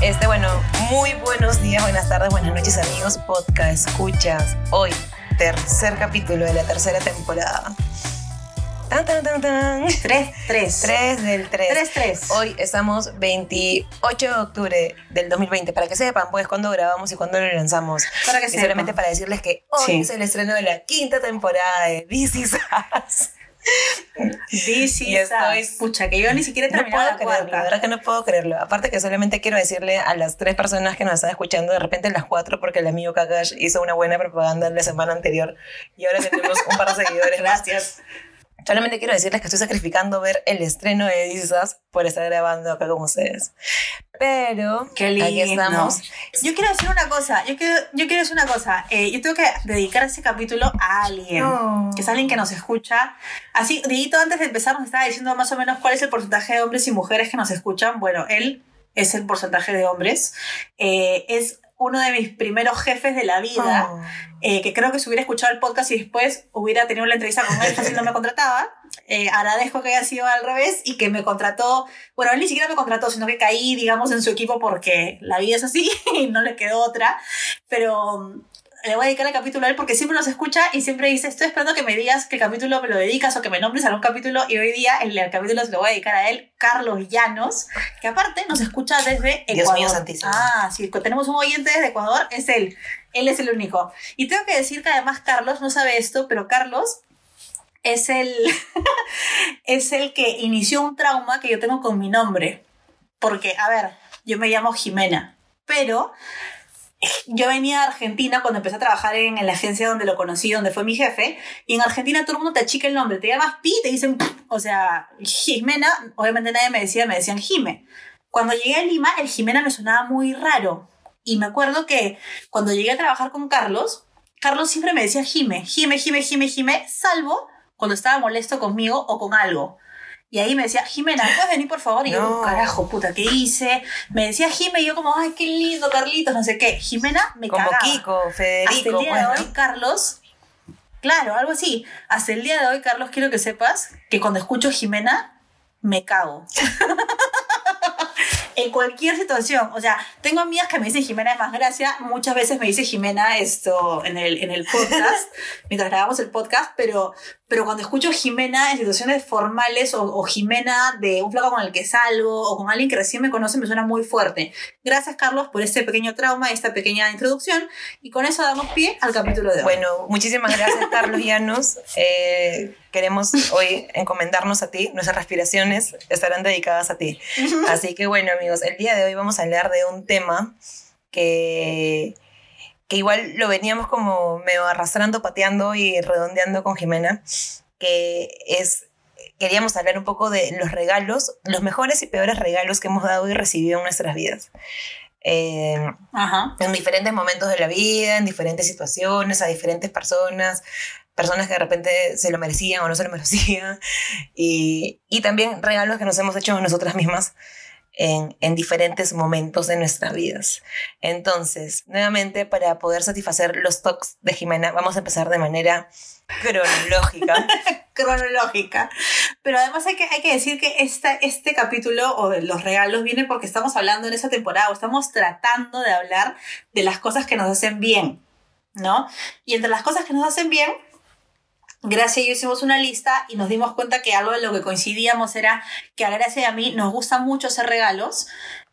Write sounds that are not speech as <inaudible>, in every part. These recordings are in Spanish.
Este, bueno, muy buenos días, buenas tardes, buenas noches, amigos, podcast, escuchas. Hoy, tercer capítulo de la tercera temporada. Tan, tan, tan, tan. 3, 3. 3 del 3. 3, 3. Hoy estamos 28 de octubre del 2020. Para que sepan, pues, cuándo grabamos y cuándo lo lanzamos. Para que Y sepan. solamente para decirles que hoy Sí. es el estreno de la quinta temporada de This Is Us. This Y estoy-. Pucha, que yo ni siquiera he No terminado puedo la creerlo, la verdad que no puedo creerlo. Aparte que solamente quiero decirle a las tres personas que nos están escuchando, de repente las cuatro, porque el amigo Kakash hizo una buena propaganda la semana anterior y ahora tenemos un par de seguidores. Gracias. Solamente quiero decirles que estoy sacrificando ver el estreno de Us por estar grabando acá con ustedes. Pero Qué lindo. aquí estamos. Yo quiero decir una cosa. Yo quiero, yo quiero decir una cosa. Eh, yo tengo que dedicar ese capítulo a alguien. Que es alguien que nos escucha. Así, Dieguito, antes de empezar, nos estaba diciendo más o menos cuál es el porcentaje de hombres y mujeres que nos escuchan. Bueno, él es el porcentaje de hombres. Eh, es uno de mis primeros jefes de la vida. Oh. Eh, que creo que si hubiera escuchado el podcast y después hubiera tenido la entrevista con él, fácil no me contrataba. Eh, agradezco que haya sido al revés y que me contrató. Bueno, él ni siquiera me contrató, sino que caí, digamos, en su equipo porque la vida es así <laughs> y no le quedó otra. Pero le voy a dedicar el capítulo a él porque siempre nos escucha y siempre dice: Estoy esperando que me digas qué capítulo me lo dedicas o que me nombres a un capítulo. Y hoy día el, el capítulo se lo voy a dedicar a él, Carlos Llanos, que aparte nos escucha desde Dios Ecuador. mío santísimo. Ah, sí, tenemos un oyente desde Ecuador, es él. Él es el único. Y tengo que decir que además Carlos no sabe esto, pero Carlos es el, <laughs> es el que inició un trauma que yo tengo con mi nombre. Porque, a ver, yo me llamo Jimena, pero yo venía a Argentina cuando empecé a trabajar en, en la agencia donde lo conocí, donde fue mi jefe, y en Argentina todo el mundo te achica el nombre, te llamas Pi, te dicen, o sea, Jimena, obviamente nadie me decía, me decían Jime. Cuando llegué a Lima, el Jimena me sonaba muy raro. Y me acuerdo que cuando llegué a trabajar con Carlos, Carlos siempre me decía Jime, Jime, Jime, Jime, Jime, salvo cuando estaba molesto conmigo o con algo. Y ahí me decía, Jimena, ¿puedes venir por favor? Y yo, carajo, puta, ¿qué hice? Me decía Jime y yo como, ay, qué lindo, Carlitos, no sé qué. Jimena me Como cagaba. Kiko, Hasta Federico. el día bueno. de hoy, Carlos, claro, algo así. Hasta el día de hoy, Carlos, quiero que sepas que cuando escucho Jimena, me cago. <laughs> en cualquier situación. O sea, tengo amigas que me dicen Jimena de más gracia. Muchas veces me dice Jimena esto en el, en el podcast, <laughs> mientras grabamos el podcast, pero, pero cuando escucho Jimena en situaciones formales o, o Jimena de un flaco con el que salgo o con alguien que recién me conoce, me suena muy fuerte. Gracias, Carlos, por este pequeño trauma, esta pequeña introducción. Y con eso damos pie al capítulo de hoy. Bueno, muchísimas gracias, Carlos Llanos. Eh, <laughs> queremos hoy encomendarnos a ti. Nuestras respiraciones estarán dedicadas a ti. Así que bueno, amigos, el día de hoy vamos a hablar de un tema que, que igual lo veníamos como medio arrastrando, pateando y redondeando con Jimena, que es, queríamos hablar un poco de los regalos, los mejores y peores regalos que hemos dado y recibido en nuestras vidas. Eh, Ajá. en diferentes momentos de la vida, en diferentes situaciones, a diferentes personas, personas que de repente se lo merecían o no se lo <laughs> merecían, y, y también regalos que nos hemos hecho nosotras mismas en, en diferentes momentos de nuestras vidas. Entonces, nuevamente, para poder satisfacer los toques de Jimena, vamos a empezar de manera cronológica. <laughs> cronológica. Pero además hay que, hay que decir que esta, este capítulo o los regalos viene porque estamos hablando en esa temporada o estamos tratando de hablar de las cosas que nos hacen bien, ¿no? Y entre las cosas que nos hacen bien, Gracia y yo hicimos una lista y nos dimos cuenta que algo de lo que coincidíamos era que a Gracia y a mí nos gusta mucho hacer regalos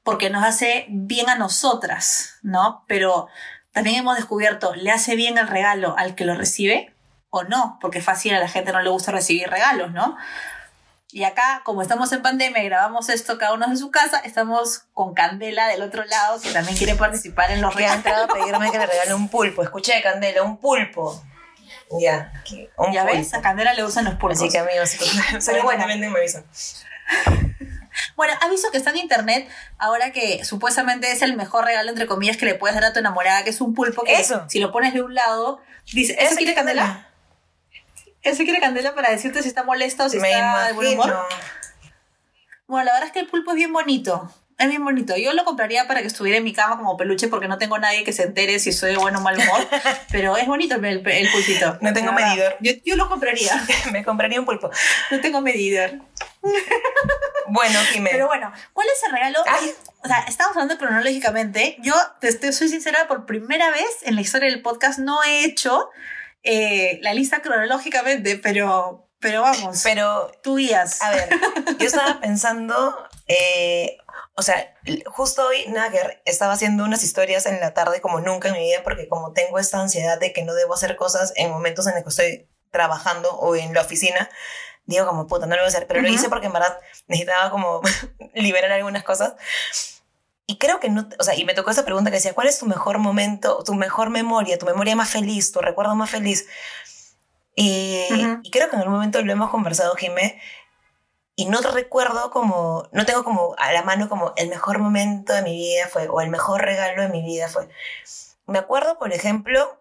porque nos hace bien a nosotras, ¿no? Pero también hemos descubierto, ¿le hace bien el regalo al que lo recibe o no? Porque fácil a la gente no le gusta recibir regalos, ¿no? Y acá, como estamos en pandemia y grabamos esto cada uno en su casa, estamos con Candela del otro lado, que también quiere participar en los regalos. entrado a pedirme que le regale un pulpo. Escuché, Candela, un pulpo. Ya, un Ya ves, a Candela le gustan los pulpos. Así que amigos, <laughs> Pero <laughs> bueno. me avisan. <laughs> Bueno, aviso que está en internet ahora que supuestamente es el mejor regalo, entre comillas, que le puedes dar a tu enamorada, que es un pulpo que Eso. si lo pones de un lado, dice, ¿eso ¿Ese quiere candela? ¿Eso quiere candela para decirte si está molesta o si Me está de buen imagino. humor? Bueno, la verdad es que el pulpo es bien bonito. Es bien bonito. Yo lo compraría para que estuviera en mi cama como peluche porque no tengo nadie que se entere si estoy de buen o mal humor. <laughs> pero es bonito el, el, pulpito. No tengo medidor. Yo, yo lo compraría. <laughs> Me compraría un pulpo. No tengo medidor. Bueno, Jimé. Pero bueno, ¿cuál es el regalo? Ay. O sea, estamos hablando cronológicamente. Yo, te, te soy sincera, por primera vez en la historia del podcast no he hecho eh, la lista cronológicamente, pero, pero vamos, Pero, tú guías. a ver, yo estaba <laughs> pensando, eh, o sea, justo hoy, Nagger estaba haciendo unas historias en la tarde como nunca en mi vida, porque como tengo esta ansiedad de que no debo hacer cosas en momentos en los que estoy trabajando o en la oficina, digo como puta, no lo voy a hacer, pero lo hice porque en verdad necesitaba como <laughs> liberar algunas cosas. Y creo que no, o sea, y me tocó esa pregunta que decía, ¿cuál es tu mejor momento, tu mejor memoria, tu memoria más feliz, tu recuerdo más feliz? Y, Ujú. y creo que en algún momento lo hemos conversado, Jimé, y no recuerdo como, no tengo como a la mano como el mejor momento de mi vida fue, o el mejor regalo de mi vida fue. Me acuerdo, por ejemplo,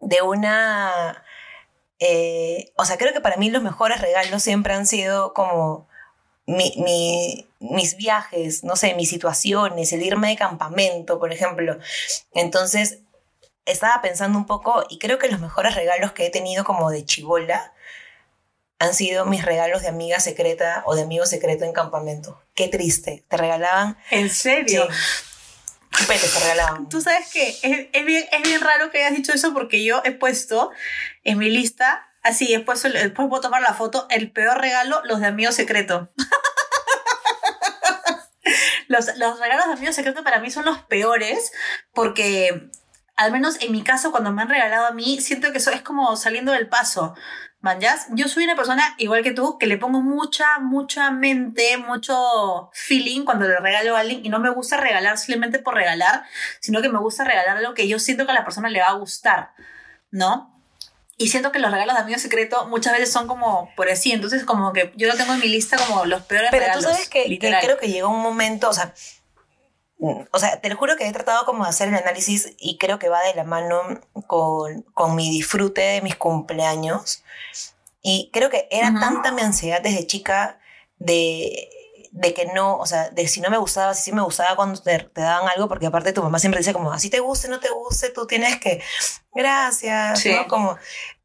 de una, eh, o sea, creo que para mí los mejores regalos siempre han sido como mi, mi- mis viajes, no sé, mis situaciones, el irme de campamento, por ejemplo. Entonces, estaba pensando un poco y creo que los mejores regalos que he tenido como de chivola han sido mis regalos de amiga secreta o de amigo secreto en campamento. Qué triste. Te regalaban... ¿En serio? Sí. Te regalaban. Tú sabes que es, es bien, es bien raro que hayas dicho eso porque yo he puesto en mi lista, así, puesto, después puedo tomar la foto, el peor regalo, los de amigo secreto. <laughs> los, los regalos de amigo secreto para mí son los peores porque, al menos en mi caso, cuando me han regalado a mí, siento que eso es como saliendo del paso. ¿Manjas? Yo soy una persona, igual que tú, que le pongo mucha, mucha mente, mucho feeling cuando le regalo a alguien y no me gusta regalar simplemente por regalar, sino que me gusta regalar algo que yo siento que a la persona le va a gustar, ¿no? Y siento que los regalos de amigo secreto muchas veces son como por así, entonces como que yo lo tengo en mi lista como los peores Pero regalos. tú sabes que, que creo que llegó un momento, o sea, o sea, te lo juro que he tratado como de hacer el análisis y creo que va de la mano con, con mi disfrute de mis cumpleaños. Y creo que era Ujú. tanta mi ansiedad desde chica de, de que no, o sea, de si no me gustaba, si sí me gustaba cuando te, te daban algo, porque aparte tu mamá siempre dice como, así te guste, no te guste, tú tienes que, gracias, Sí. ¿no? Como,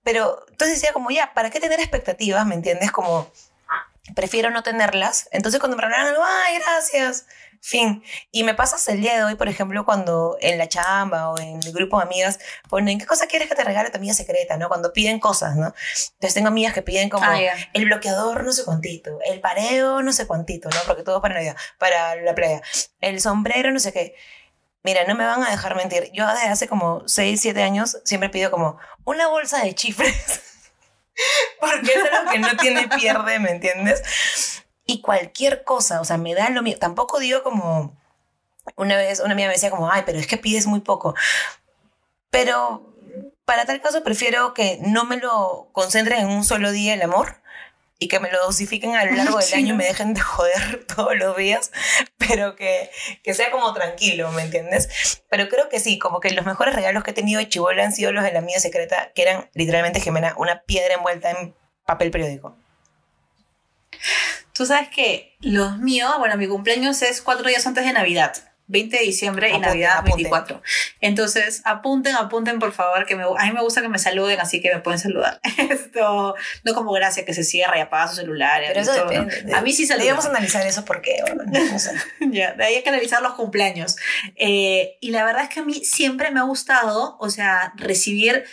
pero entonces decía como, ya, ¿para qué tener expectativas, me entiendes? Como, prefiero no tenerlas. Entonces cuando me regalaron algo, ay, gracias. Fin. Y me pasa el día de hoy, por ejemplo, cuando en la chamba o en el grupo de amigas ponen, ¿qué cosa quieres que te regale tu amiga secreta? ¿no? Cuando piden cosas, ¿no? Entonces tengo amigas que piden como Ah, ya. el bloqueador no sé cuantito, el pareo no sé cuantito, ¿no? Porque todo para Navidad, para la playa. El sombrero no sé qué. Mira, no me van a dejar mentir. Yo desde hace como 6, 7 años siempre pido como una bolsa de chifres. <laughs> <laughs> Porque es lo que no tiene pierde, ¿me entiendes? Y cualquier cosa, o sea, me da lo mío. Tampoco digo como, una vez una amiga me decía como, ay, pero es que pides muy poco. Pero para tal caso prefiero que no me lo concentren en un solo día el amor y que me lo dosifiquen a lo largo del Sí, año y me dejen de joder <laughs> todos los días, pero que, que sea como tranquilo, ¿me entiendes? Pero creo que sí, como que los mejores regalos que he tenido de chivola han sido los de la mía secreta, que eran literalmente, Jimena, una piedra envuelta en papel periódico. Tú sabes que los míos, bueno, mi cumpleaños es cuatro días antes de Navidad. 20 de diciembre y Navidad apunten. 24. Entonces, apunten, apunten, por favor, que me, a mí me gusta que me saluden, así que me pueden saludar. <laughs> Esto, no como gracia que se cierra y apaga su celular. Pero eso todo, ¿no? depende. A mí sí saludan. Debemos analizar eso porque, bueno, no sé. <laughs> Ya, de ahí hay que analizar los cumpleaños. Eh, y la verdad es que a mí siempre me ha gustado, o sea, recibir.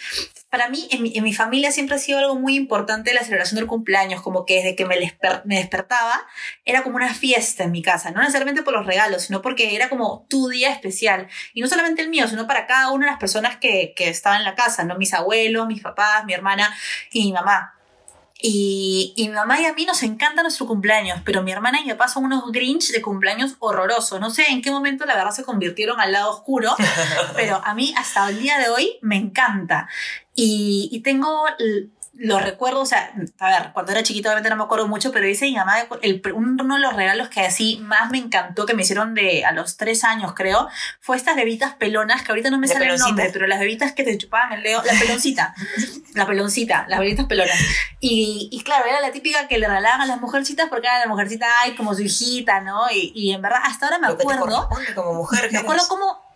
Para mí, en mi, familia siempre ha sido algo muy importante la celebración del cumpleaños, como que desde que me, desper- me despertaba, era como una fiesta en mi casa, no necesariamente por los regalos, sino porque era como tu día especial. Y no solamente el mío, sino para cada una de las personas que, que estaban en la casa, ¿no? Mis abuelos, mis papás, mi hermana y mi mamá. Y, y mi mamá y a mí nos encanta nuestro cumpleaños, pero mi hermana y mi papá son unos Grinch de cumpleaños horrorosos. No sé en qué momento la verdad se convirtieron al lado oscuro, <laughs> pero a mí hasta el día de hoy me encanta. Y, y tengo l- lo recuerdo, o sea, a ver, cuando era chiquito obviamente no me acuerdo mucho, pero dice mi mamá, el, uno de los regalos que así más me encantó, que me hicieron de a los tres años creo, fue estas bebitas pelonas, que ahorita no me sale el peloncita. nombre, pero las bebitas que te chupaban el dedo, la peloncita, <laughs> la peloncita, las bebitas pelonas. Y, y claro, era la típica que le regalaban a las mujercitas porque era la mujercita, ay, como su hijita, ¿no? Y, y en verdad, hasta ahora me acuerdo, como mujer. me acuerdo cómo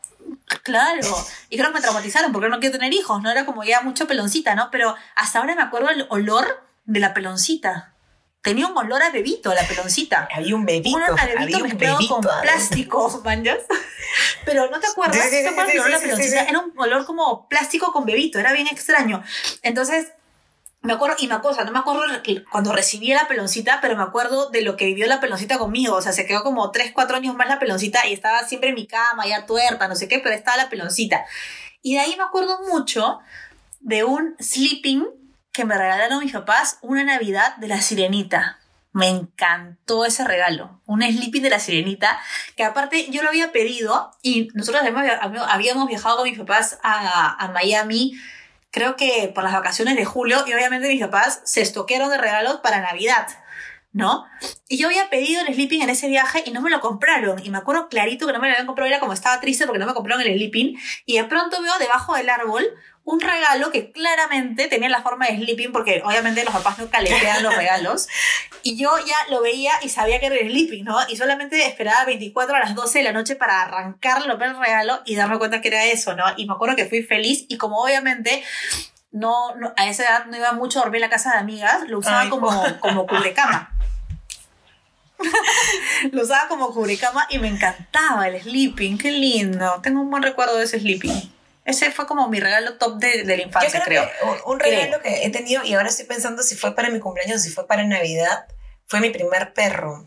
Claro, y creo que me traumatizaron porque no quiero tener hijos, ¿no? Era como ya mucho peloncita, ¿no? Pero hasta ahora me acuerdo el olor de la peloncita. Tenía un olor a bebito la peloncita. Había un bebito. Un olor a bebito había un mezclado bebito. con plástico, manjas. <laughs> Pero no te acuerdas, ¿te acuerdas olor a la peloncita? Era un olor como plástico con bebito, era bien extraño. Entonces, me acuerdo, y me acuerdo, no me acuerdo cuando recibí la peloncita, pero me acuerdo de lo que vivió la peloncita conmigo. O sea, se quedó como 3, 4 años más la peloncita y estaba siempre en mi cama, ya tuerta, no sé qué, pero estaba la peloncita. Y de ahí me acuerdo mucho de un sleeping que me regalaron mis papás una Navidad de la Sirenita. Me encantó ese regalo, un sleeping de la Sirenita, que aparte yo lo había pedido y nosotros habíamos viajado con mis papás a, a Miami, creo que por las vacaciones de julio, y obviamente mis papás se estoquearon de regalos para Navidad. ¿No? Y yo había pedido el sleeping en ese viaje y no me lo compraron. Y me acuerdo clarito que no me lo habían comprado. Era como estaba triste porque no me compraron el sleeping. Y de pronto veo debajo del árbol un regalo que claramente tenía la forma de sleeping porque obviamente los papás no caletean los <laughs> regalos. Y yo ya lo veía y sabía que era el sleeping, ¿no? Y solamente esperaba 24 a las 12 de la noche para arrancarle el regalo y darme cuenta que era eso, ¿no? Y me acuerdo que fui feliz y como obviamente no, no- a esa edad no iba mucho a dormir en la casa de amigas, lo usaba Ay, como, como cubrecama. <laughs> lo usaba como cubrecama y me encantaba el sleeping, qué lindo. Tengo un buen recuerdo de ese sleeping. Ese fue como mi regalo top de, de la Yo infancia, creo, creo. que un- regalo que he tenido y ahora estoy pensando si fue para mi cumpleaños o si fue para Navidad, fue mi primer perro.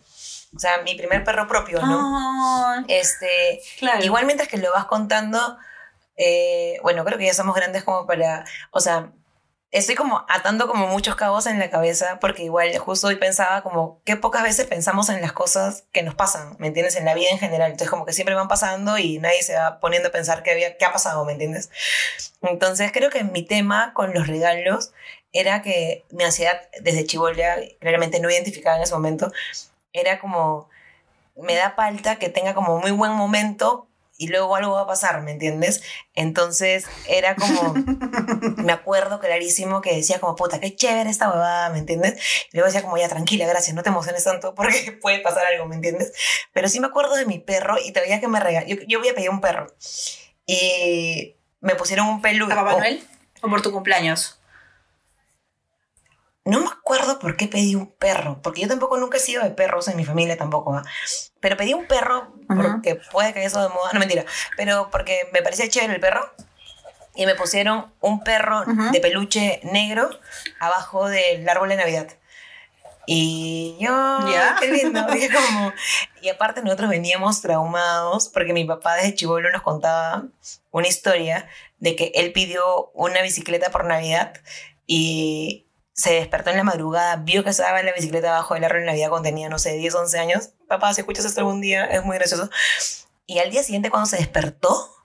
O sea, mi primer perro propio, ¿no? Este, claro. igual mientras que lo vas contando, eh, bueno, creo que ya somos grandes como para, o sea, estoy como atando como muchos cabos en la cabeza porque igual justo hoy pensaba como qué pocas veces pensamos en las cosas que nos pasan, ¿me entiendes? En la vida en general. Entonces como que siempre van pasando y nadie se va poniendo a pensar qué, había, qué ha pasado, ¿me entiendes? Entonces creo que mi tema con los regalos era que mi ansiedad desde chivola, claramente no identificada en ese momento, era como, me da falta que tenga como muy buen momento y luego algo va a pasar, ¿me entiendes? Entonces era como, <laughs> me acuerdo clarísimo que decía como, puta, qué chévere esta huevada, ¿me entiendes? Y luego decía como, ya tranquila, gracias, no te emociones tanto porque <laughs> puede pasar algo, ¿me entiendes? Pero sí me acuerdo de mi perro y todavía que me regaló, yo, yo voy a pedir un perro y me pusieron un peluche. ¿A Papá Noel? ¿O por tu cumpleaños? No me acuerdo por qué pedí un perro, porque yo tampoco nunca he sido de perros en mi familia tampoco, ¿va? pero pedí un perro porque puede que eso de moda, no mentira, pero porque me parecía chévere el perro y me pusieron un perro de peluche negro abajo del árbol de Navidad. Y yo, ¿Ya? qué lindo, <laughs> dije como, y aparte nosotros veníamos traumados porque mi papá desde chivolo nos contaba una historia de que él pidió una bicicleta por Navidad y se despertó en la madrugada, vio que estaba en la bicicleta abajo del árbol de Navidad cuando tenía, no sé, 10, 11 años. Papá, si escuchas esto algún día, es muy gracioso. Y al día siguiente, cuando se despertó,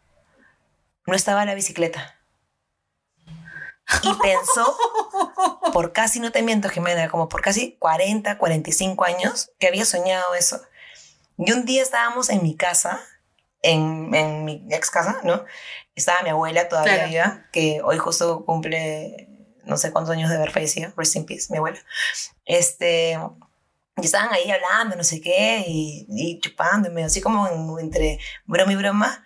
no estaba la bicicleta. Y pensó, <laughs> por casi, no te miento, Jimena, como por casi 40, 45 años, que había soñado eso. Y un día estábamos en mi casa, en, en mi ex casa, ¿no? Estaba mi abuela todavía Claro. viva, que hoy justo cumple no sé cuántos años de haber fallecido, rest in peace, mi abuela. Este, y estaban ahí hablando, no sé qué, y, y chupándome, así como en- entre broma y broma.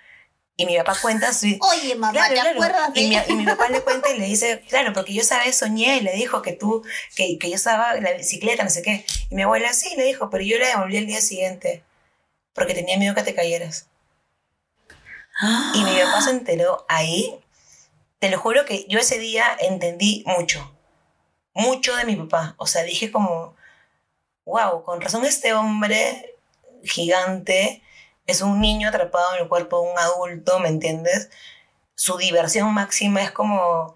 Y mi papá cuenta su, Oye, mamá, Claro, ¿te claro. acuerdas de Y mi, y mi papá le cuenta y le dice, claro, porque yo vez soñé y le dijo que tú, que, que yo estaba en la bicicleta, no sé qué. Y mi abuela sí le dijo, pero yo le devolví el día siguiente porque tenía miedo que te cayeras. <gasps> Y mi papá se enteró ahí. Te lo juro que yo ese día entendí mucho, mucho de mi papá. O sea, dije como, wow, con razón este hombre gigante es un niño atrapado en el cuerpo de un adulto, ¿me entiendes? Su diversión máxima es como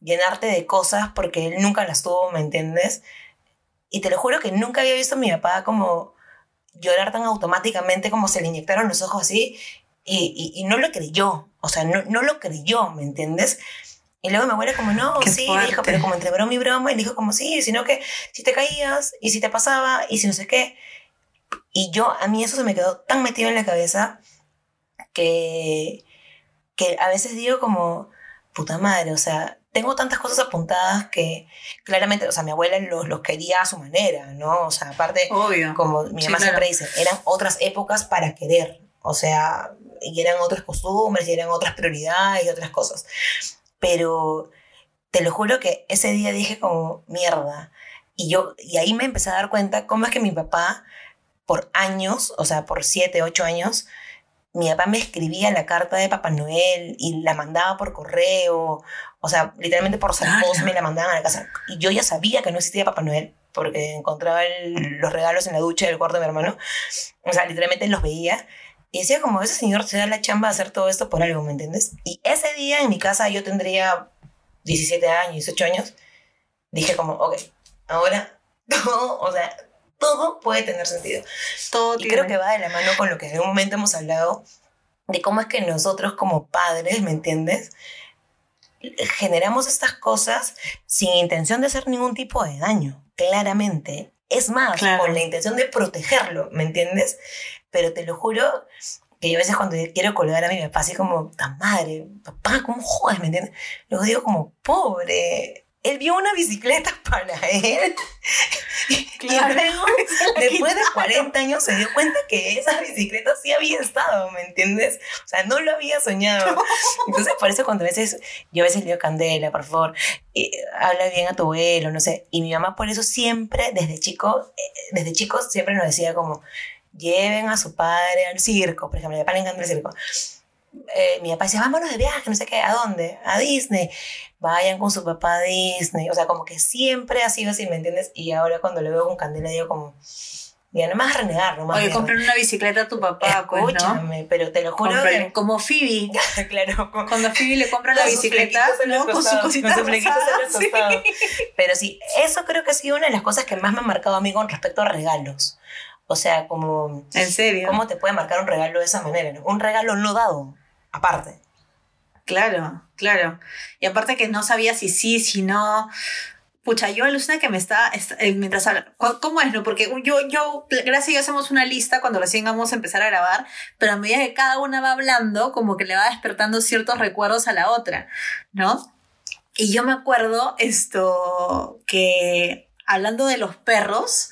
llenarte de cosas porque él nunca las tuvo, ¿me entiendes? Y te lo juro que nunca había visto a mi papá como llorar tan automáticamente como se le inyectaron los ojos así y, y- no lo creyó, o sea, no, no lo creyó, ¿me entiendes? Y luego mi abuela como, no, Qué sí, fuerte. dijo, pero como entre broma y broma, y dijo como, sí, sino que si te caías, y si te pasaba, y si no sé qué. Y yo, a mí eso se me quedó tan metido en la cabeza que, que a veces digo como, puta madre, o sea, tengo tantas cosas apuntadas que claramente, o sea, mi abuela los, los quería a su manera, ¿no? O sea, aparte, Obvio. como mi Sí, mamá claro. siempre dice, eran otras épocas para querer, o sea, y eran otras costumbres, y eran otras prioridades y otras cosas. Pero te lo juro que ese día dije como, mierda. Y yo, y ahí me empecé a dar cuenta cómo es que mi papá, por años, o sea, por siete, ocho años, mi papá me escribía la carta de Papá Noel y la mandaba por correo, o sea, literalmente por Ala. me la mandaban a la casa. Y yo ya sabía que no existía Papá Noel porque encontraba el- los regalos en la ducha del cuarto de mi hermano. O sea, literalmente los veía. Y decía como, ese señor se da la chamba de hacer todo esto por algo, ¿me entiendes? Y ese día en mi casa yo tendría 17 años, 18 años. Dije como, ok, ahora <laughs> todo, o sea, todo puede tener sentido. Todo Y creo que va de la mano con lo que en algún momento hemos hablado de cómo es que nosotros como padres, ¿me entiendes? Generamos estas cosas sin intención de hacer ningún tipo de daño, claramente. Es más, Claro. con la intención de protegerlo, ¿me entiendes? Pero te lo juro que yo a veces cuando quiero colgar a mi papá, así como, tan madre, papá, ¿cómo jodes? ¿Me entiendes? Luego digo como, pobre, él vio una bicicleta <laughs> para él. Claro. Y luego, <laughs> después de 40 años, se dio cuenta que esa bicicleta sí había estado, ¿me entiendes? O sea, no lo había soñado. Entonces, por eso cuando a veces, yo a veces le digo, Candela, por favor, eh, habla bien a tu abuelo, no sé. Y mi mamá por eso siempre, desde chico, eh, desde chicos, siempre nos decía como, lleven a su padre al circo, por ejemplo, a mi papá le encanta el circo. Eh, mi papá decía, vámonos de viaje, no sé qué, ¿a dónde? A Disney. Vayan con su papá a Disney. O sea, como que siempre ha sido así, ¿me entiendes? Y ahora cuando le veo con Candela digo como, ya no más renegar, no más Oye, compren una bicicleta a tu papá, pues, ¿no? Pero te lo juro que... Como Phoebe. <laughs> claro, Cuando a Phoebe le compran la bicicleta, ¿no? Con los rosadas, sí. Pero sí, eso creo que ha sido una de las cosas que más me ha marcado a mí con respecto a regalos. O sea, como... En serio. ¿Cómo te puede marcar un regalo de esa manera? no? Un regalo no dado, aparte. Claro, claro. Y aparte que no sabía si sí, si no. Pucha, yo alucina que me está, est- eh, mientras ¿Cómo es, no? Porque yo, yo, gracias a Dios hacemos una lista cuando recién vamos a empezar a grabar, pero a medida que cada una va hablando, como que le va despertando ciertos recuerdos a la otra, ¿no? Y yo me acuerdo esto, que hablando de los perros,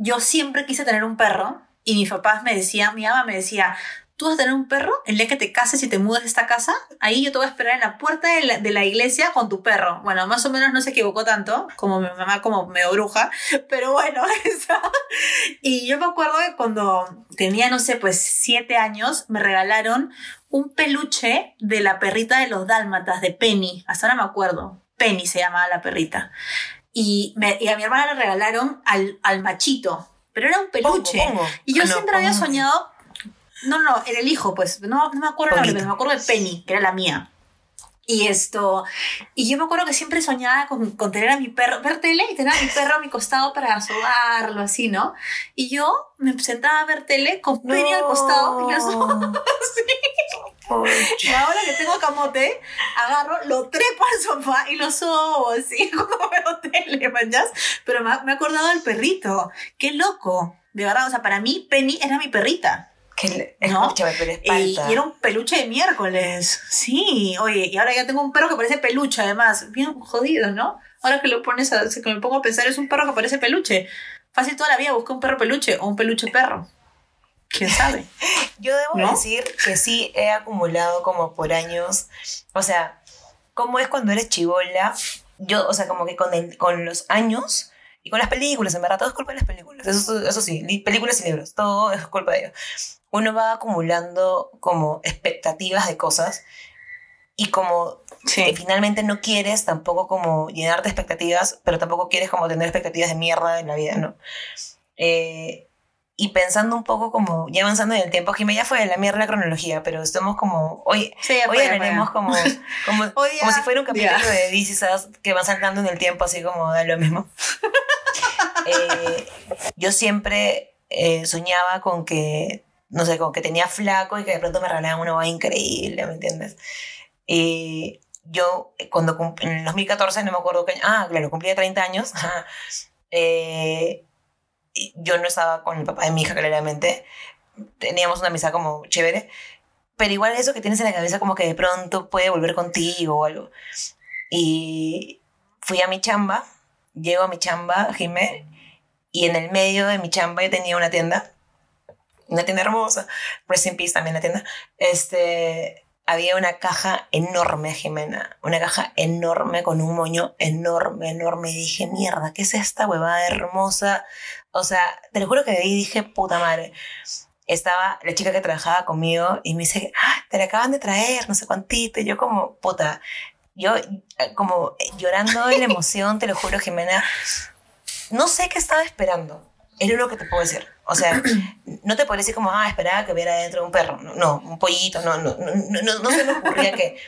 yo siempre quise tener un perro y mis papás me decían, mi mamá me decía, tú vas a tener un perro el día que te cases y te mudes de esta casa, ahí yo te voy a esperar en la puerta de la, de la iglesia con tu perro. Bueno, más o menos no se equivocó tanto, como mi mamá como medio bruja, <laughs> pero bueno, <laughs> eso. Y yo me acuerdo que cuando tenía, no sé, pues siete años, me regalaron un peluche de la perrita de los dálmatas, de Penny. Hasta ahora me acuerdo. Penny se llamaba la perrita. Y, me- y a mi hermana le regalaron al, al machito, pero era un peluche. Pongo, pongo. Y yo Ah, no, siempre había soñado. No, no, era el hijo, pues. No, no me acuerdo el nombre, me acuerdo de Penny, que era la mía. Y esto. Y yo me acuerdo que siempre soñaba con, con tener a mi perro, ver tele y tener a mi perro a mi costado para sobarlo, así, ¿no? Y yo me sentaba a ver tele con Penny al costado y lo sobaba. <laughs> Y ahora que tengo camote, agarro, lo trepo al sofá y lo sobo así <laughs> como veo tele, ¿manchas? Pero me he acordado del perrito. ¡Qué loco! De verdad, o sea, para mí Penny era mi perrita. Que le- ¿No? Pero es Y, y era un peluche de miércoles. Sí, oye, y ahora ya tengo un perro que parece peluche, además. Bien jodido, ¿no? Ahora que lo pones a, que me pongo a pensar, es un perro que parece peluche. Fácil toda la vida busqué un perro peluche o un peluche perro. ¿Quién sabe? <laughs> Yo debo ¿No? decir que sí he acumulado como por años. O sea, ¿cómo es cuando eres chivola? Yo, o sea, como que con, el, con los años y con las películas, en verdad, todo es culpa de las películas. Eso, eso sí, películas y libros, todo es culpa de ellos. Uno va acumulando como expectativas de cosas y como que finalmente no quieres tampoco como llenarte de expectativas, pero tampoco quieres como tener expectativas de mierda en la vida, ¿no? Eh, y pensando un poco como, ya avanzando en el tiempo, Jimé ya fue de la mierda la cronología, pero estamos como, hoy, Sí, hoy fue, ya fue. hablaremos como, como, <laughs> Hoy ya- como si fuera un capítulo ya. de Us que van saltando en el tiempo, así como da lo mismo. <laughs> Eh, yo siempre eh, soñaba con que, no sé, con que tenía flaco y que de pronto me regalaban una boda increíble, ¿me entiendes? Y, yo eh, cuando en 2014, no me acuerdo ah, claro, cumplía 30 años, <laughs> eh, yo no estaba con el papá de mi hija, claramente, teníamos una amistad como chévere, pero igual eso que tienes en la cabeza como que de pronto puede volver contigo o algo. Y fui a mi chamba, llego a mi chamba, Jimé, y en el medio de mi chamba yo tenía una tienda, una tienda hermosa, Rest in Peace también la tienda, este, había una caja enorme, Jimena, una caja enorme con un moño enorme, enorme, y dije, mierda, ¿qué es esta huevada hermosa? O sea, te lo juro que ahí dije, puta madre. Estaba la chica que trabajaba conmigo y me dice, ah, te la acaban de traer, no sé cuántito, y yo como, puta, yo eh, como llorando de la emoción, te lo juro, Jimena, no sé qué estaba esperando. Es lo que te puedo decir. O sea, <clears throat> no te puedo decir como, ah, esperaba que hubiera dentro un perro. No, un pollito, no, no, no, no, no, se me ocurría que...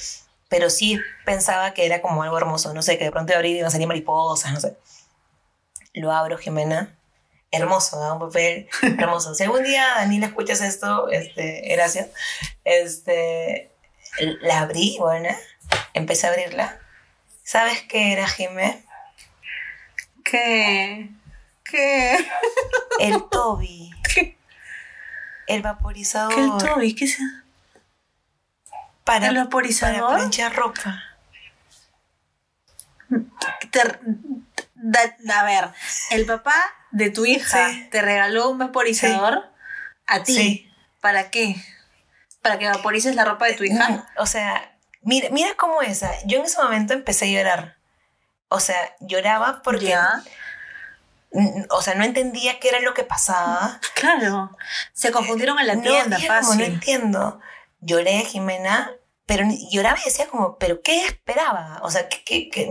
Pero sí pensaba que era como algo hermoso. No sé, que de pronto iba a abrir y iban a salir mariposas, no sé. Lo abro, Jimena. Hermoso, ¿no? un papel hermoso. Si algún día, Daniela, escuchas esto, este, gracias. Este, la abrí, bueno, empecé a abrirla. ¿Sabes qué era, Jimé? ¿Qué? ¿Qué? El Toby. ¿Qué? El vaporizador. ¿Qué el Toby? ¿Qué es? Para, ¿El vaporizador? Para planchar ropa. Te- da- a ver, el papá de tu hija Sí. te regaló un vaporizador a ti. Sí. ¿Para qué? ¿Para que vaporices la ropa de tu hija? O sea, mira, mira cómo es. ah, Yo en ese momento empecé a llorar. O sea, lloraba porque... Ya. O sea, no entendía qué era lo que pasaba. Claro. Se confundieron en la No, tienda, dije como, no fácil. entiendo. Lloré, Jimena, pero lloraba y decía como, ¿pero qué esperaba? O sea, ¿qué, qué, qué,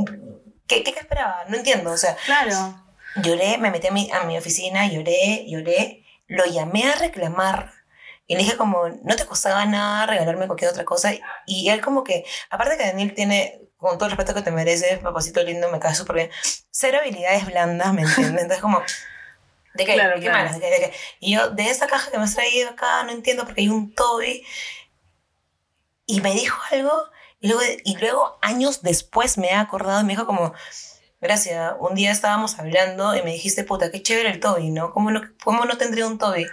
qué- qué esperaba? No entiendo. O sea, Claro. lloré, me metí a mi, a mi oficina, lloré, lloré, lo llamé a reclamar y le dije como, no te costaba nada regalarme cualquier otra cosa. Y él como que, aparte que Daniel tiene, con todo el respeto que te mereces, papacito lindo, me cae súper bien, cero habilidades blandas, ¿me entiendes? Entonces como, ¿de qué? Claro, ¿De qué claro. malas? ¿De qué? ¿De qué? Y yo, de esa caja que me has traído acá, no entiendo porque hay un Toby. Y me dijo algo, y luego, y luego años después me he acordado y me dijo como, Gracias. Un día estábamos hablando y me dijiste, puta, qué chévere el Toby, ¿no? ¿Cómo no, cómo no tendría un Toby?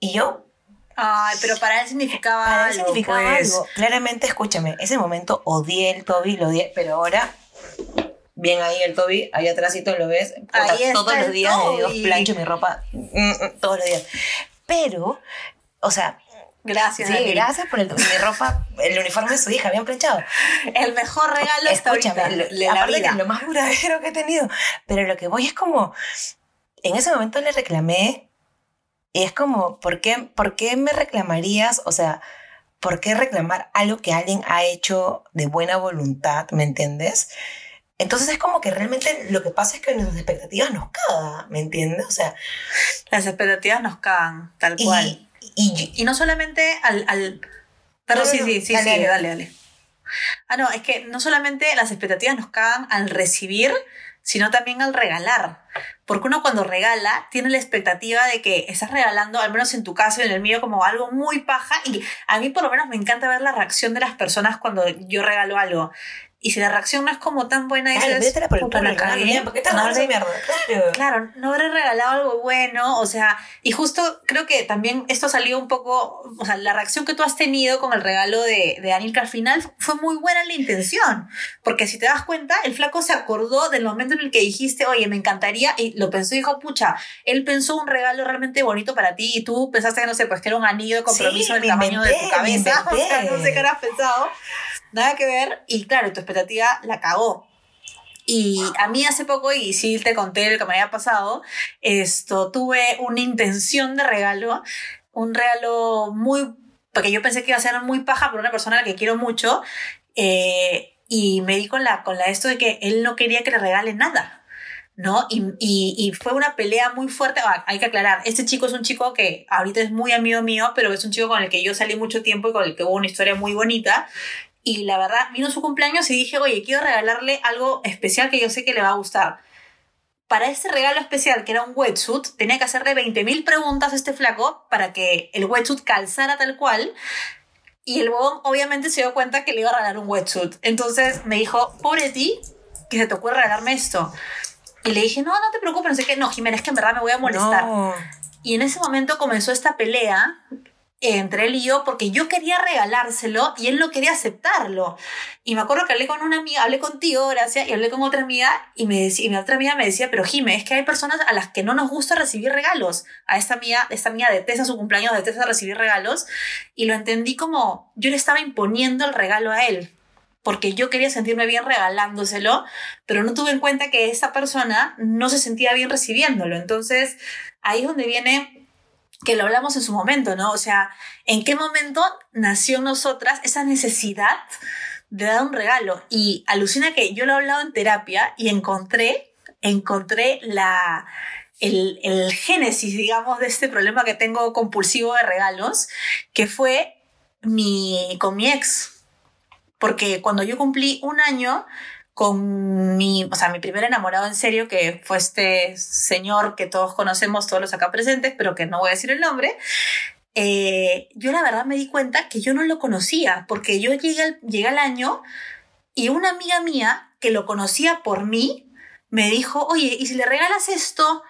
Y yo, Ay, pero para él significaba para él algo, significaba pues. algo. Claramente, escúchame, ese momento odié el Toby, lo odié, pero ahora, bien ahí el Toby, ahí atrásito lo ves. Ahí todos los días Dios plancho mi ropa, mm, mm, todos los días. Pero, o sea, Gracias, sí, gracias por el, mi ropa, el uniforme de su hija, bien planchado. <laughs> El mejor regalo Escúchame, ahorita lo- de la aparte que vida. es lo más duradero que he tenido. Pero lo que voy es como, en ese momento le reclamé y es como, ¿por qué, ¿por qué me reclamarías? O sea, ¿por qué reclamar algo que alguien ha hecho de buena voluntad? ¿Me entiendes? Entonces es como que realmente lo que pasa es que nuestras expectativas nos cagan, ¿me entiendes? O sea, Las expectativas nos cagan, tal cual. y, y, Y no solamente al... al... Perdón, No, sí, no, sí, sí, dale, sí, dale. dale, dale. Ah, no, es que no solamente las expectativas nos cagan al recibir, sino también al regalar. Porque uno cuando regala tiene la expectativa de que estás regalando, al menos en tu caso y en el mío, como algo muy paja. Y a mí por lo menos me encanta ver la reacción de las personas cuando yo regalo algo. Y si la reacción no es como tan buena, Claro, dices, por el "Puta, culo, la regalo, cagué". ya, ¿por qué te No habré- mierda? Claro. No habré regalado algo bueno, o sea, y justo creo que también esto salió un poco, o sea, la reacción que tú has tenido con el regalo de, de Daniel, que al final fue muy buena la intención, porque si te das cuenta, el flaco se acordó del momento en el que dijiste, oye, me encantaría, y lo pensó y dijo, pucha, él pensó un regalo realmente bonito para ti, y tú pensaste que, no sé, pues que era un anillo de compromiso Sí, del tamaño de tu inventé, cabeza, <laughs> o sea, inventé. no sé qué habrás pensado, nada que ver, y claro, tu expectativa la cagó. Y a mí hace poco, y sí te conté lo que me había pasado, esto, tuve una intención de regalo, un regalo muy, porque yo pensé que iba a ser muy paja por una persona a la que quiero mucho, eh, y me di con la, con la esto de que él no quería que le regale nada. ¿No? Y, y, y fue una pelea muy fuerte. Ah, hay que aclarar, este chico es un chico que ahorita es muy amigo mío, pero es un chico con el que yo salí mucho tiempo y con el que hubo una historia muy bonita. Y la verdad, vino su cumpleaños y dije, oye, quiero regalarle algo especial que yo sé que le va a gustar. Para este regalo especial, que era un wetsuit, tenía que hacerle 20.000 preguntas a este flaco para que el wetsuit calzara tal cual. Y el huevón obviamente se dio cuenta que le iba a regalar un wetsuit. Entonces me dijo, pobre ti, que se te ocurre regalarme esto. Y le dije, no, no te preocupes, no sé qué. No, Jimena, es que en verdad me voy a molestar. No. Y en ese momento comenzó esta pelea entre él y yo porque yo quería regalárselo y él no quería aceptarlo. Y me acuerdo que hablé con una amiga, hablé contigo, gracias, y hablé con otra amiga y, me decía, y mi otra amiga me decía, pero Jime, es que hay personas a las que no nos gusta recibir regalos. A esta amiga, esta amiga detesta su cumpleaños, detesta recibir regalos. Y lo entendí como yo le estaba imponiendo el regalo a él. Porque yo quería sentirme bien regalándoselo, pero no tuve en cuenta que esa persona no se sentía bien recibiéndolo. Entonces, ahí es donde viene que lo hablamos en su momento, ¿no? O sea, ¿en qué momento nació nosotras esa necesidad de dar un regalo? Y alucina que yo lo he hablado en terapia y encontré, encontré la, el, el génesis, digamos, de este problema que tengo compulsivo de regalos, que fue mi, con mi ex. Porque cuando yo cumplí un año, con mi, o sea, mi primer enamorado en serio, que fue este señor que todos conocemos, todos los acá presentes, pero que no voy a decir el nombre, eh, yo la verdad me di cuenta que yo no lo conocía, porque yo llegué al, llegué al año y una amiga mía que lo conocía por mí me dijo, oye, ¿y si le regalas esto?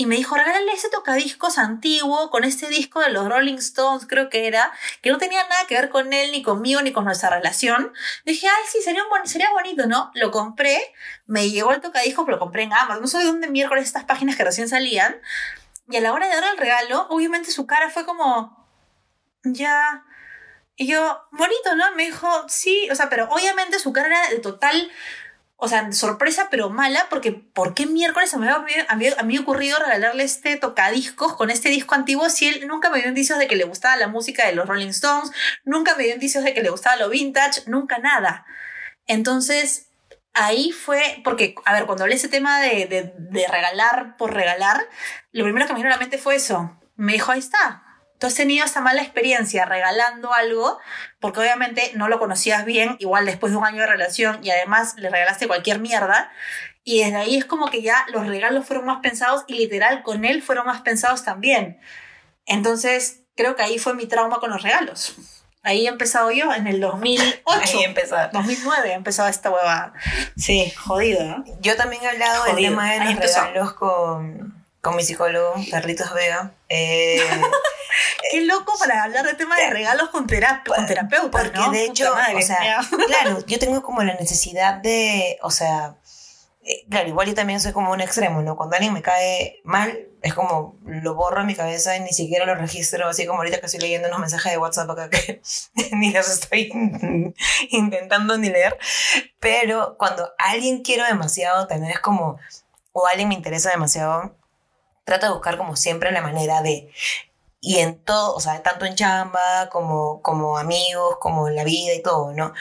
Y me dijo, regálale ese tocadiscos antiguo con este disco de los Rolling Stones, creo que era, que no tenía nada que ver con él, ni conmigo, ni con nuestra relación. Dije, ay, sí, sería, un sería bonito, ¿no? Lo compré, me llegó el tocadiscos, pero lo compré en Amazon. No sé de dónde miércoles estas páginas que recién salían. Y a la hora de darle el regalo, obviamente su cara fue como, ya. Y yo, bonito, ¿no? Me dijo, sí, o sea, pero obviamente su cara era de total o sea, sorpresa pero mala, porque ¿por qué miércoles a mí, a ocurrido regalarle este tocadiscos con este disco antiguo si él nunca me dio indicios de que le gustaba la música de los Rolling Stones, nunca me dio indicios de que le gustaba lo vintage, nunca nada. Entonces, ahí fue, porque, a ver, cuando hablé ese tema de, de regalar por regalar, lo primero que me vino a la mente fue eso. Me dijo, ahí está, tú has tenido esa mala experiencia regalando algo, porque obviamente no lo conocías bien, igual después de un año de relación y además le regalaste cualquier mierda. Y desde ahí es como que ya los regalos fueron más pensados y literal con él fueron más pensados también. Entonces creo que ahí fue mi trauma con los regalos. Ahí he empezado yo en el 2008. Ahí empezó. 2009 he empezado esta hueva. Sí, jodido, ¿no? Yo también he hablado del tema de los regalos con, con mi psicólogo, Carlitos Vega. Eh, <laughs> Qué loco para hablar de tema de regalos con, terap con terapeuta, Porque ¿no? de hecho, madre, o sea, <laughs> claro, yo tengo como la necesidad de, o sea, eh, claro, igual yo también soy como un extremo, ¿no? Cuando alguien me cae mal, es como lo borro en mi cabeza y ni siquiera lo registro, así como ahorita que estoy leyendo unos mensajes de WhatsApp acá que <laughs> ni los estoy intentando ni leer, pero cuando alguien quiero demasiado, también es como, o alguien me interesa demasiado, trato de buscar como siempre la manera de y en todo, o sea, tanto en chamba como, como amigos, como en la vida y todo, ¿no?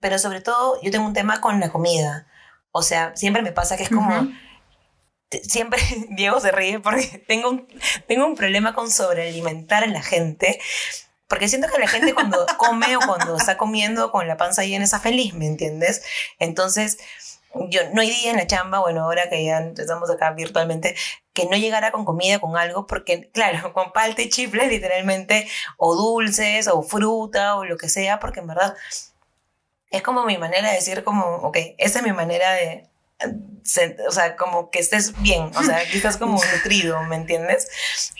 Pero sobre todo yo tengo un tema con la comida. O sea, siempre me pasa que es como... Ujú. te- Siempre <laughs> Diego se ríe porque tengo un, tengo un problema con sobrealimentar a la gente. Porque siento que la gente cuando come o cuando está comiendo con la panza llena está feliz, ¿me entiendes? Entonces, yo no hay día en la chamba, bueno, ahora que ya estamos acá virtualmente, que no llegara con comida, con algo, porque, claro, <laughs> con palta y chifles, literalmente, o dulces, o fruta, o lo que sea, porque en verdad es como mi manera de decir, como, ok, esa es mi manera de. O sea, como que estés bien, o sea, que estás como <laughs> nutrido, ¿me entiendes?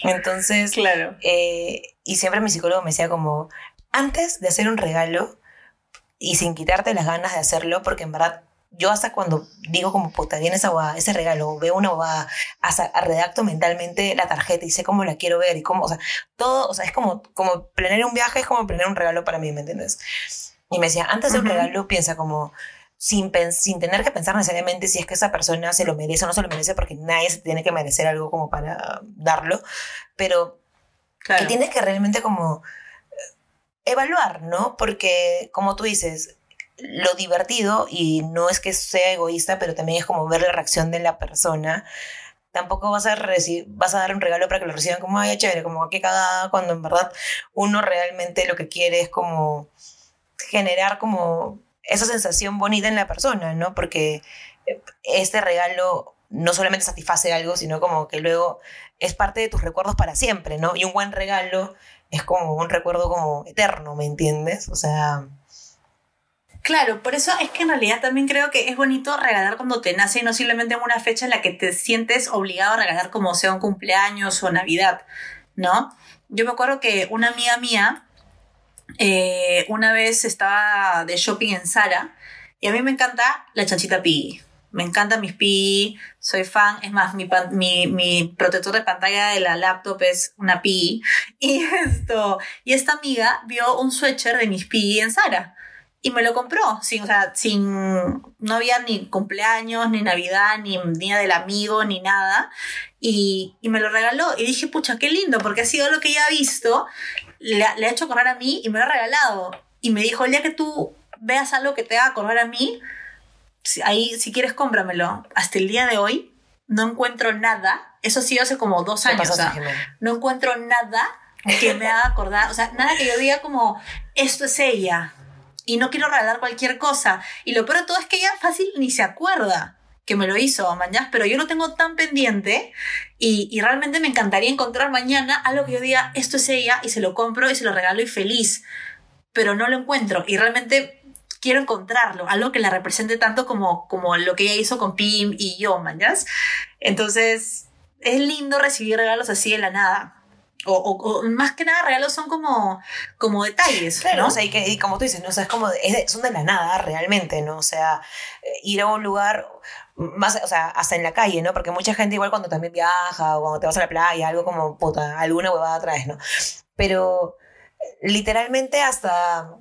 Entonces, Claro. eh, y siempre mi psicólogo me decía como, antes de hacer un regalo y sin quitarte las ganas de hacerlo, porque en verdad yo hasta cuando digo como, puta, viene esa ese regalo, veo una guada, hasta redacto mentalmente la tarjeta y sé cómo la quiero ver y cómo, o sea, todo, o sea, es como, como planear un viaje, es como planear un regalo para mí, ¿me entiendes? Y me decía, antes de un regalo piensa como, sin, sin tener que pensar necesariamente si es que esa persona se lo merece o no se lo merece, porque nadie se tiene que merecer algo como para darlo, pero Claro. que tienes que realmente como eh, evaluar, ¿no? Porque como tú dices, lo divertido, y no es que sea egoísta, pero también es como ver la reacción de la persona. Tampoco vas a, vas a dar un regalo para que lo reciban como, ay, chévere, como qué cagada, cuando en verdad uno realmente lo que quiere es como generar como esa sensación bonita en la persona, ¿no? Porque eh, este regalo no solamente satisface algo, sino como que luego es parte de tus recuerdos para siempre, ¿no? Y un buen regalo es como un recuerdo como eterno, ¿me entiendes? O sea... Claro, por eso es que en realidad también creo que es bonito regalar cuando te nace y no simplemente en una fecha en la que te sientes obligado a regalar como sea un cumpleaños o Navidad, ¿no? Yo me acuerdo que una amiga mía eh, una vez estaba de shopping en Zara y a mí me encanta la chanchita Pi. Me encantan mis Pi, soy fan. Es más, mi, protector de pantalla de la laptop es una Pi. <laughs> Y esto, y esta amiga vio un sweater de mis Pi en Zara y me lo compró, sin, o sea, sin, no había ni cumpleaños, ni Navidad, ni Día del Amigo, ni nada, y, y me lo regaló, y dije, pucha, qué lindo, porque ha sido lo que ella ha visto, le, le ha hecho correr a mí y me lo ha regalado, y me dijo, el día que tú veas algo que te haga correr a mí, ahí, si quieres, cómpramelo. Hasta el día de hoy, no encuentro nada, eso sí hace como dos años, o sea, no encuentro nada que me haga acordar, o sea, nada que yo diga como, esto es ella, y no quiero regalar cualquier cosa. Y lo peor de todo es que ella fácil ni se acuerda que me lo hizo mañana, pero yo lo tengo tan pendiente y, realmente me encantaría encontrar mañana algo que yo diga, esto es ella y se lo compro y se lo regalo y feliz, pero no lo encuentro y realmente quiero encontrarlo, algo que la represente tanto como, como lo que ella hizo con Pim y yo, mañas. Entonces, es lindo recibir regalos así de la nada. O, más que nada regalos son como, como detalles, claro, ¿no? O sea, y, como tú dices, ¿no? O sea, es como, de, son de la nada realmente, ¿no? O sea, ir a un lugar, más, o sea, hasta en la calle, ¿no? Porque mucha gente igual cuando también viaja o cuando te vas a la playa, algo como, puta, alguna huevada traes, ¿no? Pero literalmente hasta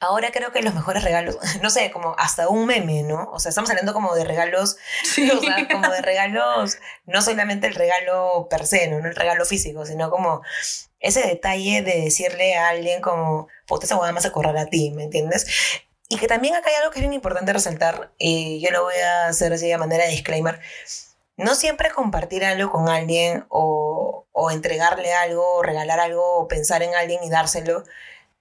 Ahora creo que los mejores regalos, <laughs> no sé, como hasta un meme, ¿no? O sea, estamos hablando como de regalos, sí. <laughs> o sea, como de regalos, no solamente el regalo per se, ¿no? No el regalo físico, sino como ese detalle de decirle a alguien como, puta, esa hueá más a correr a ti, ¿me entiendes? Y que también acá hay algo que es bien importante resaltar, y yo lo voy a hacer así de manera de disclaimer. No siempre compartir algo con alguien o, o entregarle algo, o regalar algo, o pensar en alguien y dárselo,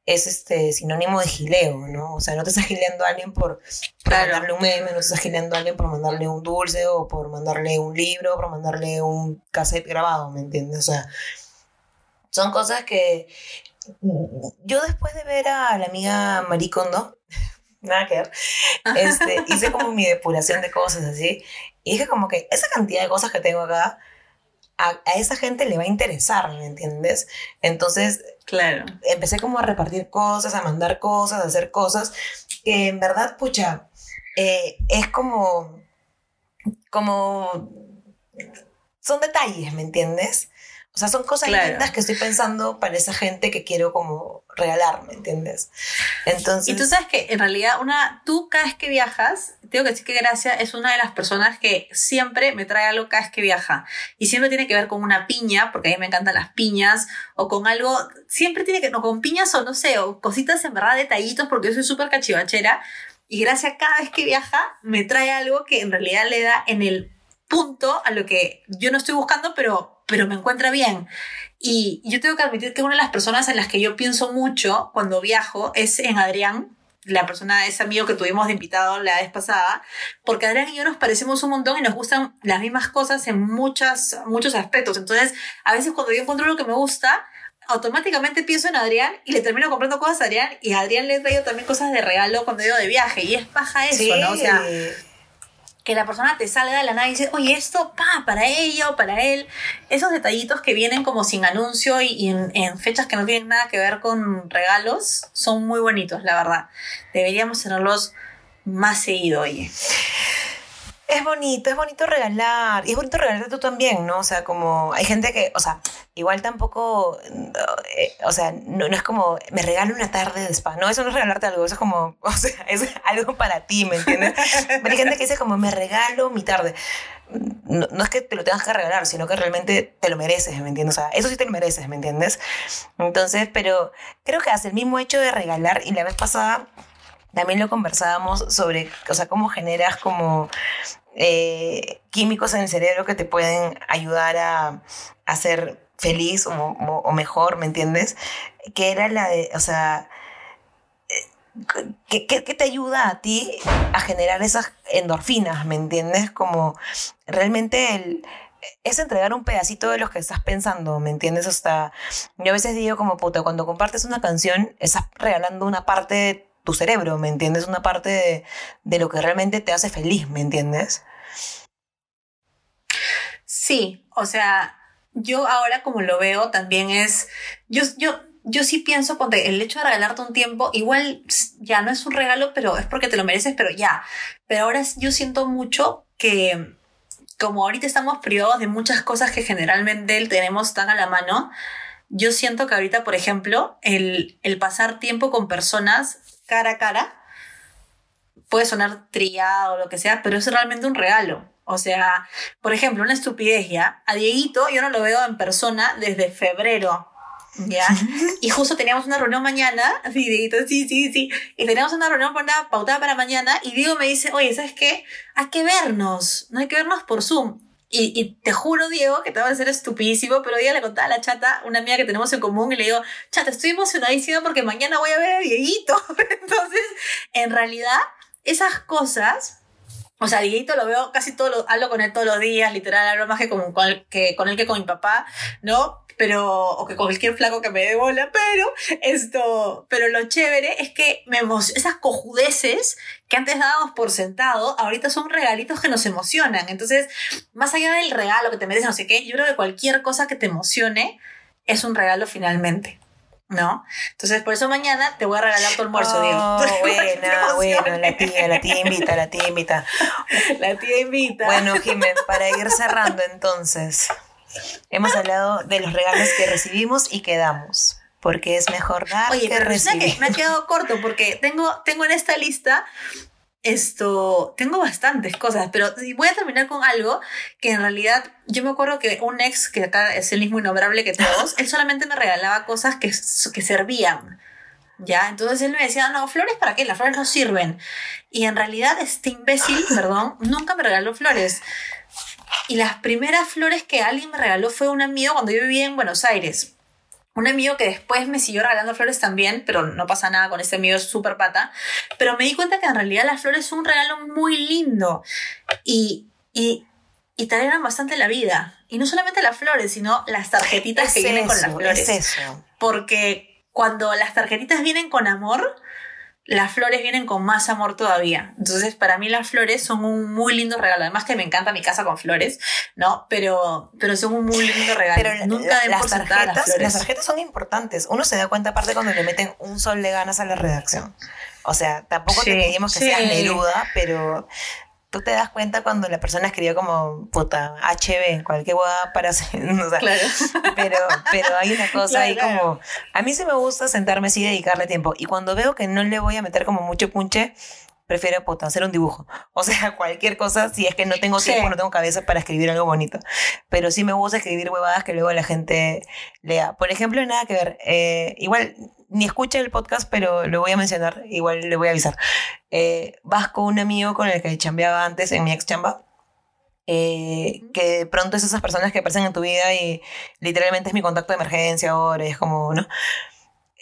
es este sinónimo de gileo, ¿no? O sea, no te estás gileando a alguien por, por claro. mandarle un meme, no te estás gileando a alguien por mandarle un dulce o por mandarle un libro, por mandarle un cassette grabado, ¿me entiendes? O sea, son cosas que yo después de ver a la amiga Maricondo, <laughs> nada que ver, este, <laughs> hice como mi depuración de cosas así, y dije como que esa cantidad de cosas que tengo acá, a, a esa gente le va a interesar, ¿me entiendes? Entonces, Claro. Empecé como a repartir cosas, a mandar cosas, a hacer cosas que en verdad, pucha, eh, es como, como, son detalles, ¿me entiendes? O sea, son cosas claro. lindas que estoy pensando para esa gente que quiero como regalar, ¿me entiendes? Entonces... Y tú sabes que en realidad una, tú cada vez que viajas, tengo que decir que Gracia es una de las personas que siempre me trae algo cada vez que viaja. Y siempre tiene que ver con una piña, porque a mí me encantan las piñas, o con algo, siempre tiene que, no, con piñas o no sé, o cositas en verdad, detallitos, porque yo soy súper cachivachera. Y Gracia cada vez que viaja me trae algo que en realidad le da en el punto a lo que yo no estoy buscando, pero pero me encuentra bien. Y yo tengo que admitir que una de las personas en las que yo pienso mucho cuando viajo es en Adrián, la persona, ese amigo que tuvimos de invitado la vez pasada, porque Adrián y yo nos parecemos un montón y nos gustan las mismas cosas en muchas, muchos aspectos. Entonces, a veces cuando yo encuentro lo que me gusta, automáticamente pienso en Adrián y le termino comprando cosas a Adrián y a Adrián le traigo también cosas de regalo cuando digo de viaje y es paja eso. ¿no? O sea, que la persona te salga de la nada y dice, oye, esto, pa, para ella o para él. Esos detallitos que vienen como sin anuncio y, en, fechas que no tienen nada que ver con regalos, son muy bonitos, la verdad. Deberíamos tenerlos más seguido, oye. Es bonito, es bonito regalar. Y es bonito regalarte tú también, ¿no? O sea, como hay gente que, o sea, igual tampoco, eh, o sea, no, no, es como, me regalo una tarde de spa. No, eso no es regalarte algo, eso es como, <laughs> o sea, es algo para ti, ¿me entiendes? <laughs> Pero hay gente que dice como, me regalo mi tarde. No, no, es que te lo tengas que regalar, sino que realmente te lo mereces, ¿me entiendes? O sea, eso sí te lo mereces, ¿me entiendes? Entonces, pero creo que hace el mismo hecho de regalar, y la vez pasada también lo conversábamos sobre, o sea, cómo generas como eh, químicos en el cerebro que te pueden ayudar a, a ser feliz o, o, mejor, ¿me entiendes? Que era la de, o sea, que, que, que, te ayuda a ti a generar esas endorfinas, ¿me entiendes? Como realmente el, es entregar un pedacito de lo que estás pensando, ¿me entiendes? Hasta, yo a veces digo como puta, cuando compartes una canción, estás regalando una parte de tu cerebro, ¿me entiendes? Una parte de, de lo que realmente te hace feliz, ¿me entiendes? Sí, o sea, yo ahora como lo veo también es, yo, yo, yo sí pienso, ponte, el hecho de regalarte un tiempo, igual ya no es un regalo, pero es porque te lo mereces, pero ya. Pero ahora yo siento mucho que como ahorita estamos privados de muchas cosas que generalmente tenemos tan a la mano, yo siento que ahorita, por ejemplo, el, el pasar tiempo con personas cara a cara puede sonar trillado o lo que sea, pero es realmente un regalo. O sea, por ejemplo, una estupidez ya. A Dieguito yo no lo veo en persona desde febrero. ¿Ya? <laughs> Y justo teníamos una reunión mañana, <laughs> así, Dieguito, sí, sí, sí. Y teníamos una reunión pautada para mañana y Diego me dice, oye, ¿sabes qué? Hay que vernos, no hay que vernos por Zoom. Y, y, te juro, Diego, que te va a ser estupidísimo, pero día le contaba a la chata, una amiga que tenemos en común, y le digo, chata, estoy emocionadísima porque mañana voy a ver a Dieguito. <laughs> Entonces, en realidad, esas cosas o sea, Dieguito lo veo casi todo, lo, hablo con él todos los días, literal, hablo más que con, que con él que con mi papá, ¿no? Pero, o que con cualquier flaco que me dé bola, pero esto, pero lo chévere es que me esas cojudeces que antes dábamos por sentado, ahorita son regalitos que nos emocionan. Entonces, más allá del regalo que te mereces, no sé qué, yo creo que cualquier cosa que te emocione es un regalo finalmente. ¿No? Entonces, por eso mañana te voy a regalar tu almuerzo, Diego. Oh, buena, <laughs> bueno, la tía, la tía invita, la tía invita. La tía invita. Bueno, Jiménez, para ir cerrando entonces, hemos hablado de los regalos que recibimos y que damos. Porque es mejor dar Oye, que recibir. Que me ha quedado corto porque tengo, tengo en esta lista esto, tengo bastantes cosas, pero voy a terminar con algo que en realidad yo me acuerdo que un ex, que acá es el mismo innombrable que todos, <laughs> él solamente me regalaba cosas que, que servían. ¿Ya? Entonces él me decía, no, flores para qué, las flores no sirven. Y en realidad este imbécil, <laughs> perdón, nunca me regaló flores. Y las primeras flores que alguien me regaló fue un amigo cuando yo vivía en Buenos Aires un amigo que después me siguió regalando flores también, pero no pasa nada con ese amigo, es súper pata. Pero me di cuenta que en realidad las flores son un regalo muy lindo y, y, y te alegran bastante la vida. Y no solamente las flores, sino las tarjetitas que vienen con las flores. Es eso. Porque cuando las tarjetitas vienen con amor, las flores vienen con más amor todavía. Entonces, para mí las flores son un muy lindo regalo. Además que me encanta mi casa con flores, ¿no? Pero, pero son un muy lindo regalo. Pero Nunca las tarjetas, las, tarjetas son importantes. Uno se da cuenta aparte cuando le meten un sol de ganas a la redacción. O sea, tampoco te pedimos que seas neruda, pero tú te das cuenta cuando la persona escribió como puta HB, cualquier hueá para hacer, <laughs> o sea, claro. pero, pero hay una cosa ahí como, a mí sí me gusta sentarme así y dedicarle tiempo, y cuando veo que no le voy a meter como mucho punche, prefiero puta, hacer un dibujo. O sea, <laughs> cualquier cosa, si es que no tengo tiempo, no tengo cabeza para escribir algo bonito. Pero sí me gusta escribir huevadas que luego la gente lea. Por ejemplo, nada que ver. Eh, igual, ni escucha el podcast, pero lo voy a mencionar, igual le voy a avisar. Eh, vas con un amigo con el que chambeaba antes en mi ex chamba. Eh, que de pronto es esas personas que aparecen en tu vida y literalmente es mi contacto de emergencia ahora, y es como, ¿no?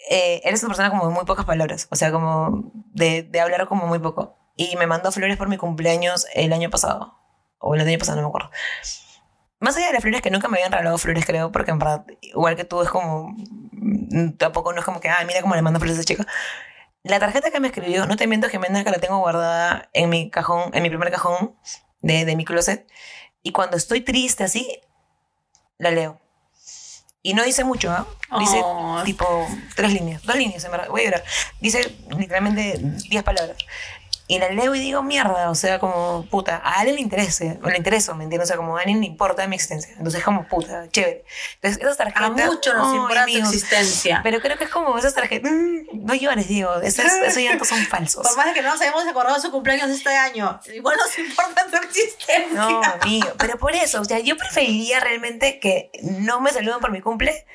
eh, eres una persona como de muy pocas palabras, o sea, como de, de, hablar como muy poco. Y me mandó flores por mi cumpleaños el año pasado, o el año pasado, no me acuerdo. Más allá de las flores que nunca me habían regalado flores, creo, porque en verdad, igual que tú, es como. Tampoco no es como que, ah, mira cómo le mando flores a esa chica. La tarjeta que me escribió, no te miento, Jimena, que la tengo guardada en mi cajón, en mi primer cajón de, de mi closet. Y cuando estoy triste así, la leo. Y no dice mucho, ¿ah? Dice Oh. tipo tres líneas, dos líneas, en verdad. Voy a llorar. Dice literalmente diez palabras. Y la leo y digo, mierda, o sea, como, puta, a alguien le interese, o le intereso, ¿me entiendes? O sea, como a alguien le importa mi existencia. Entonces, como, puta, chévere. Entonces, esas tarjetas... A mucho nos importa tu amigos, existencia. Pero creo que es como esas tarjetas, mm, no llores, digo, esos, <laughs> esos llantos son falsos. Por más de que no nos hayamos acordado de su cumpleaños este año, igual nos importa tu existencia. No, amigo, pero por eso, o sea, yo preferiría realmente que no me saluden por mi cumple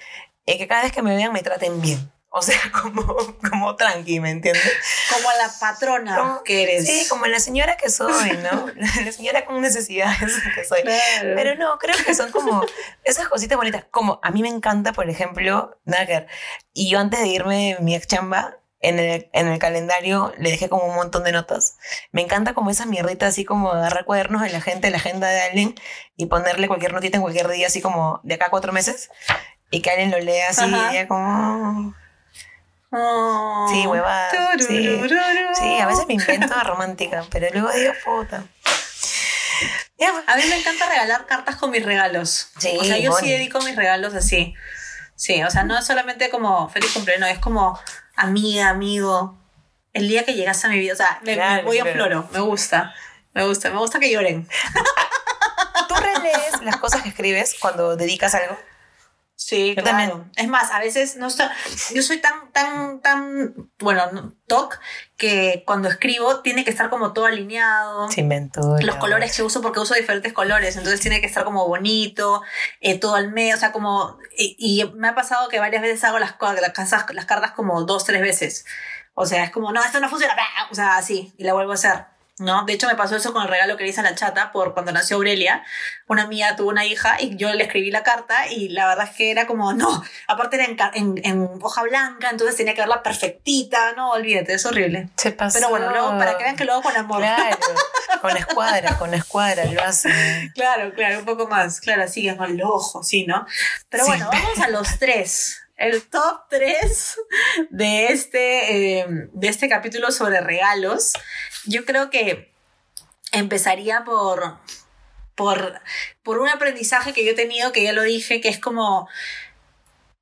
y que cada vez que me vean me traten bien. O sea, <laughs> como, como tranqui, ¿me entiendes? Como la patrona Como- que eres. Sí, como la señora que soy, ¿no? <laughs> La señora con necesidades <laughs> que soy. Claro. Pero no, creo que son como esas cositas bonitas. Como a mí me encanta, por ejemplo, ver. Y yo antes de irme mi ex chamba, en el, en el calendario le dejé como un montón de notas. Me encanta como esa mierdita, así como agarrar cuadernos de la gente, la agenda de alguien y ponerle cualquier notita en cualquier día, así como de acá a cuatro meses y que alguien lo lea así y diga como... Oh. Sí, huevada. Sí. A veces me invento una romántica, pero luego digo, puta. Pues. A mí me encanta regalar cartas con mis regalos. Sí, o sea, yo sí dedico mis regalos así. Sí, o sea, no es solamente como feliz cumpleaños, es como amiga, amigo. El día que llegas a mi vida, o sea, me, voy a floro, me gusta. Me gusta, me gusta que lloren. ¿Tú relees las cosas que escribes cuando dedicas algo? Sí, Yo claro. también. Es más, a veces no estoy, yo soy tan, tan, tan, bueno, no- toc, que cuando escribo tiene que estar como todo alineado. Inventó. los colores que uso porque uso diferentes colores, entonces tiene que estar como bonito, eh, todo al medio, o sea, como, y, y me ha pasado que varias veces hago las, las, las cartas como dos, tres veces, o sea, es como, no, esto no funciona, o sea, así, y la vuelvo a hacer, ¿no? De hecho, me pasó eso con el regalo que le hice a la chata por cuando nació Aurelia, una amiga tuvo una hija y yo le escribí la carta y la verdad es que era como, no, aparte era en, en, en hoja blanca, entonces tenía que verla perfectita, no, olvídate, es horrible. Se pasó. Pero bueno, luego, para que vean que lo hago con amor. Claro, <laughs> con escuadra, con escuadra lo hace. Claro, claro, un poco más. Claro, así es el ojo, sí, ¿no? Pero Sí. bueno, vamos a los tres. El top tres de este, eh, de este capítulo sobre regalos. Yo creo que empezaría por, por, por un aprendizaje que yo he tenido, que ya lo dije, que es como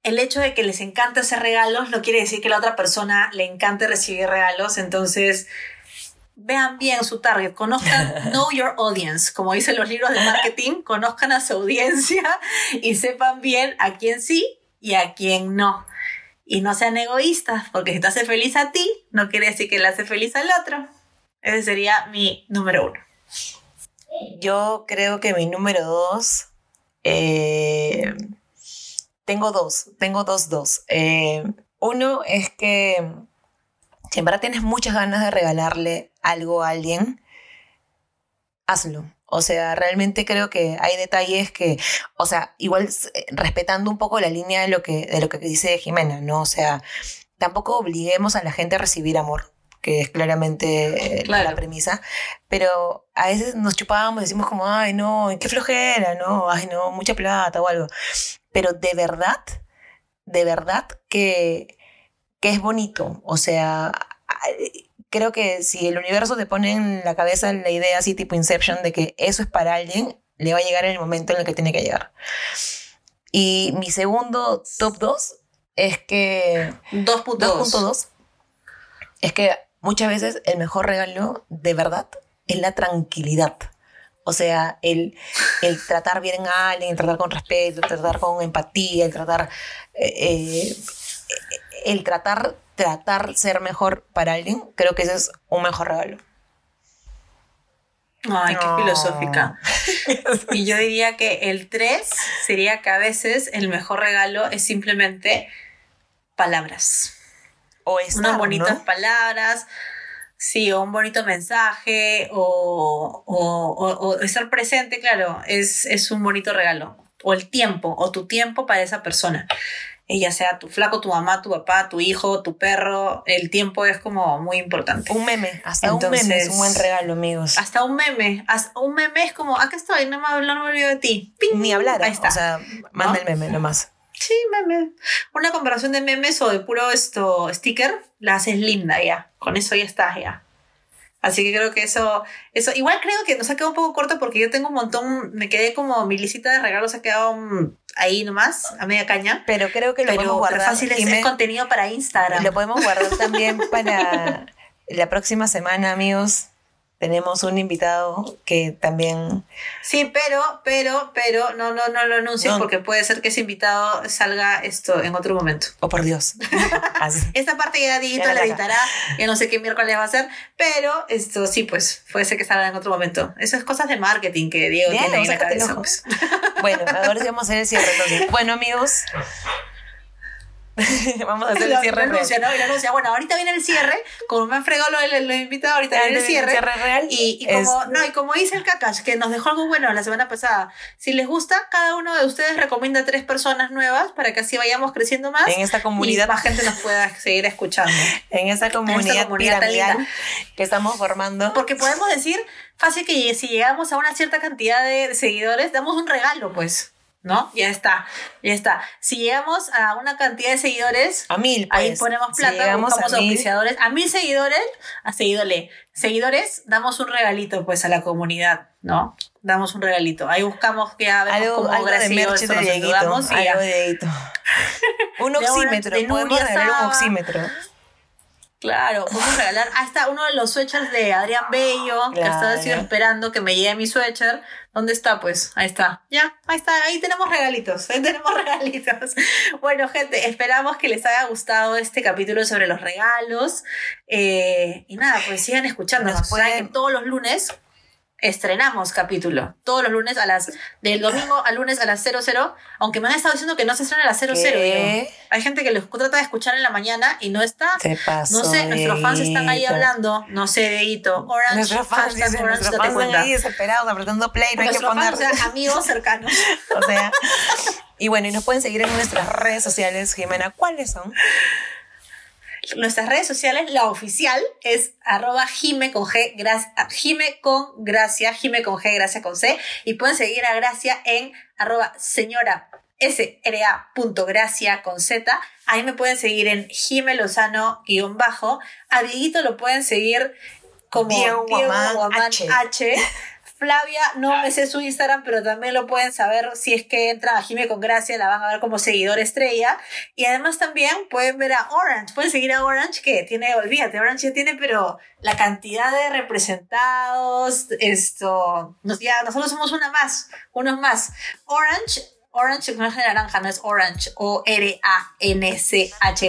el hecho de que les encanta hacer regalos no quiere decir que a la otra persona le encante recibir regalos. Entonces, vean bien su target, conozcan, <laughs> know your audience, como dicen los libros de marketing, conozcan a su audiencia y sepan bien a quién sí y a quién no. Y no sean egoístas, porque si te hace feliz a ti, no quiere decir que le hace feliz al otro. Ese sería mi número uno. Yo creo que mi número dos. eh, tengo dos, tengo dos, dos. Eh, uno es que si en tienes muchas ganas de regalarle algo a alguien, hazlo. O sea, realmente creo que hay detalles que, o sea, igual eh, respetando un poco la línea de lo que, de lo que dice Jimena, ¿no? O sea, tampoco obliguemos a la gente a recibir amor, que es claramente eh, Claro. la premisa, pero a veces nos chupábamos, decimos como, ay, no, qué flojera, ¿no? Ay, no, mucha plata o algo. Pero de verdad, de verdad que, que es bonito. O sea, creo que si el universo te pone en la cabeza la idea así tipo Inception de que eso es para alguien, le va a llegar en el momento en el que tiene que llegar. Y mi segundo top 2 es que 2.2. 2.2 es que muchas veces el mejor regalo de verdad es la tranquilidad. O sea, el, el tratar bien a alguien, el tratar con respeto, el tratar con empatía, el tratar, eh, eh, el tratar, tratar ser mejor para alguien, creo que ese es un mejor regalo. Ay, qué No. filosófica. <laughs> Y yo diría que el 3 sería que a veces el mejor regalo es simplemente palabras. O estar, unas bonitas ¿no? palabras, sí, o un bonito mensaje, o, o- o- o estar presente, claro, es, es un bonito regalo. O el tiempo, o tu tiempo para esa persona. Ya sea tu flaco, tu mamá, tu papá, tu hijo, tu perro, el tiempo es como muy importante. Un meme, hasta un meme es Entonces- un buen regalo, amigos. Hasta un meme, hasta un meme es como, acá estoy, no me, no me olvido de ti. ¡Ping! Ni hablar, Ahí está. o sea, manda ¿No? el meme nomás. Sí, meme. Una comparación de memes o de puro esto sticker, la haces linda ya. Con eso ya estás ya. Así que creo que eso, eso, igual creo que nos ha quedado un poco corto porque yo tengo un montón, me quedé como mi lista de regalos ha quedado mm, ahí nomás, a media caña. Pero creo que lo Pero, podemos pero guardar. fácil es, Jimé. es contenido para Instagram. Lo podemos guardar también para <laughs> la próxima semana, amigos. Tenemos un invitado que también. Sí, pero, pero, pero, no, no, no lo anuncies No. porque puede ser que ese invitado salga esto en otro momento. Oh, por Dios. <laughs> Esta parte ya la editará, ya no sé qué miércoles va a ser, pero esto sí, pues puede ser que salga en otro momento. Eso es cosas de marketing que Diego Bien, tiene en la cabeza. pues. Bueno, ahora sí vamos a hacer el cierre entonces. Bueno, amigos. <laughs> Vamos a hacer el cierre real. anuncia, ¿no? Y anuncia, bueno, ahorita viene el cierre, como me han fregado los, los invitados, ahorita viene el cierre. real. Y, y como, es- no, y como dice el Kakash, que nos dejó algo bueno la semana pasada, si les gusta, cada uno de ustedes recomienda tres personas nuevas para que así vayamos creciendo más en esta y comunidad, más gente nos pueda seguir escuchando. <laughs> en esta comunidad, comunidad tan piramidal linda. que estamos formando. Porque podemos decir fácil que si llegamos a una cierta cantidad de seguidores, damos un regalo, pues, ¿no? Ya está, ya está. Si llegamos a una cantidad de seguidores, A mil, pues. Ahí ponemos Si plata, llegamos buscamos a mil, auspiciadores. A mil seguidores, a seguidores, seguidores, damos un regalito pues a la comunidad, ¿no? Damos un regalito. Ahí buscamos que algo, como algo de merch de Dieguito. y ya. Algo de. <laughs> Un oxímetro. de Podemos regalar un oxímetro. Claro, podemos regalar. Está uno de los sweatshirts de Adrián Bello, que estaba así esperando que me llegue mi sweatshirt. ¿Dónde está? Pues ahí está. Ya, ahí está. Ahí tenemos regalitos. Ahí tenemos <laughs> regalitos. Bueno, gente, esperamos que les haya gustado este capítulo sobre los regalos. Eh, y nada, pues sigan escuchándonos. Nos pueden- que todos los lunes estrenamos capítulo. Todos los lunes a las. Del domingo al lunes a las 00. Aunque me han estado diciendo que no se estrena a las 00. ¿Qué? digo. Hay gente que los trata de escuchar en la mañana y no está. Se pasó. No sé, nuestros fans están ahí hablando. No sé, Deito. Orange, Nuestros fans, dicen, Orange, nuestros fans están ahí desesperados apretando play, no hay que poner. fans, o sea, amigos cercanos. <laughs> O sea, y bueno, y nos pueden seguir en nuestras redes sociales, Jimena. ¿Cuáles son? Nuestras redes sociales, la oficial es arroba Jime con G, gracia, Jime con Gracia, Jime con G, Gracia con C. Y pueden seguir a Gracia en arroba señora sra.gracia con Z. Ahí me pueden seguir en Jime Lozano guion bajo. A Dieguito lo pueden seguir como Diego Guamán Guamán H. H. <laughs> Flavia, no me sé su Instagram, pero también lo pueden saber si es que entran a Jime con Gracia, la van a ver como seguidor estrella. Y además también pueden ver a Orange, pueden seguir a Orange, que tiene, olvídate, Orange ya tiene, pero la cantidad de representados, esto, nos, ya, nosotros somos una más, unos más. Orange, Orange no es de naranja, no es Orange, O-R-A-N-C-H,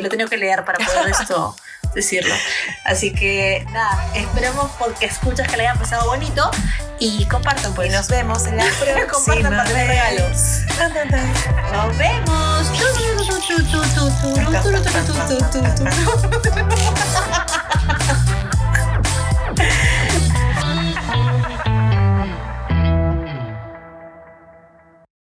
lo he tenido que leer para poder <laughs> esto decirlo. Así que nada, esperemos porque escuchas que le hayan pasado bonito y compartan pues. Nos vemos en la compartan regalos. Nos vemos.